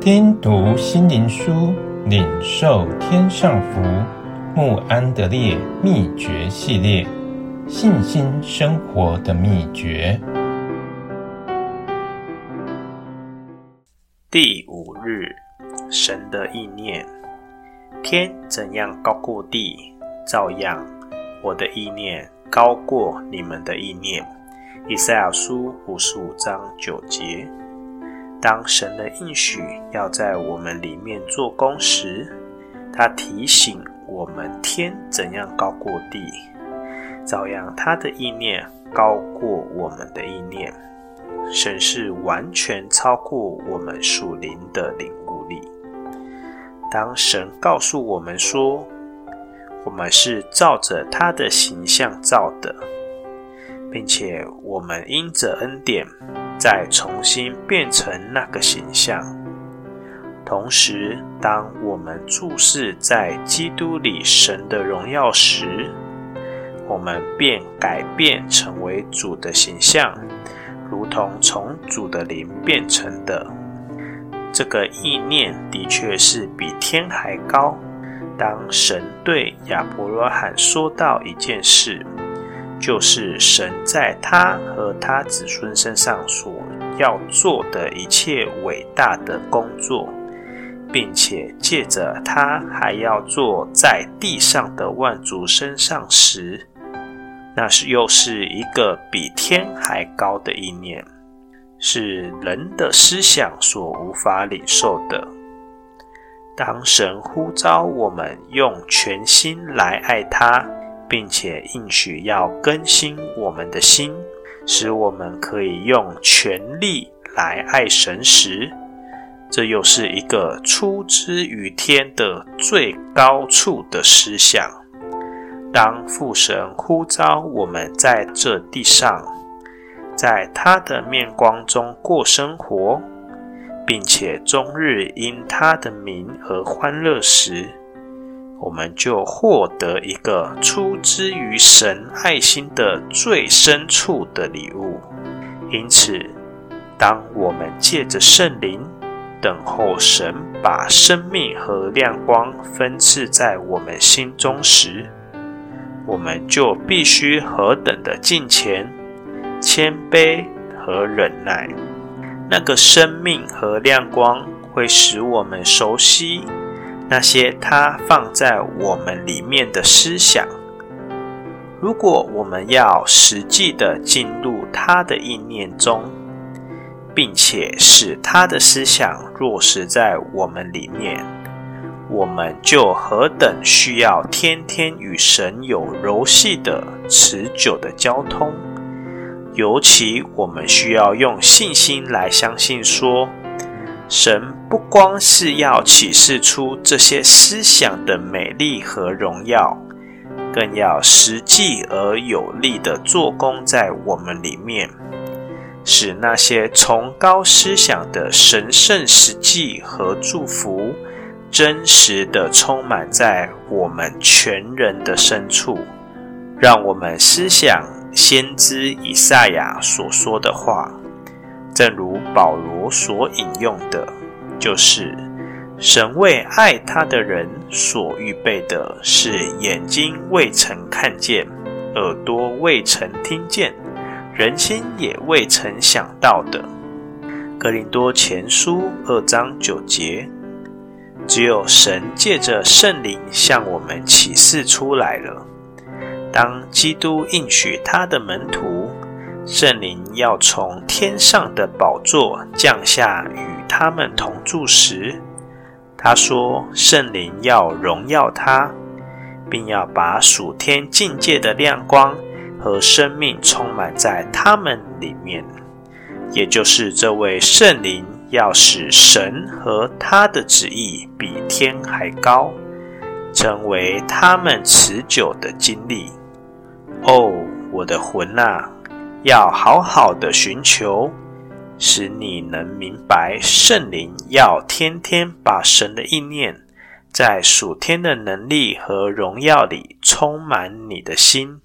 听读心灵书，领受天上福。穆安德烈秘诀系列：信心生活的秘诀。第五日，神的意念。天怎样高过地，照样我的意念高过你们的意念。以赛亚书五十五章九节。当神的应许要在我们里面做工时，他提醒我们：天怎样高过地，照样他的意念高过我们的意念。神是完全超过我们属灵的领悟力。当神告诉我们说，我们是照着他的形象造的。并且我们因着恩典，再重新变成那个形象。同时，当我们注视在基督里神的荣耀时，我们便改变成为主的形象，如同从主的灵变成的。这个意念的确是比天还高。当神对亚伯拉罕说到一件事，就是神在他和他子孙身上所要做的一切伟大的工作，并且借着他还要做在地上的万族身上时，那是又是一个比天还高的意念，是人的思想所无法领受的。当神呼召我们用全心来爱他。并且应许要更新我们的心，使我们可以用全力来爱神时，这又是一个出之于天的最高处的思想。当父神呼召我们在这地上，在他的面光中过生活，并且终日因他的名而欢乐时，我们就获得一个出之于神爱心的最深处的礼物。因此，当我们借着圣灵等候神把生命和亮光分赐在我们心中时，我们就必须何等的敬虔、谦卑和忍耐。那个生命和亮光会使我们熟悉。那些他放在我们里面的思想，如果我们要实际的进入他的意念中，并且使他的思想落实在我们里面，我们就何等需要天天与神有柔细的、持久的交通。尤其我们需要用信心来相信说。神不光是要启示出这些思想的美丽和荣耀，更要实际而有力的做工在我们里面，使那些崇高思想的神圣实际和祝福，真实地充满在我们全人的深处。让我们思想先知以赛亚所说的话。正如保罗所引用的，就是神为爱他的人所预备的，是眼睛未曾看见，耳朵未曾听见，人心也未曾想到的。哥林多前书二章九节，只有神借着圣灵向我们启示出来了。当基督应许他的门徒。圣灵要从天上的宝座降下，与他们同住时，他说：“圣灵要荣耀他，并要把属天境界的亮光和生命充满在他们里面。”也就是这位圣灵要使神和他的旨意比天还高，成为他们持久的经历。哦，我的魂啊！要好好的寻求，使你能明白圣灵要天天把神的意念，在属天的能力和荣耀里充满你的心。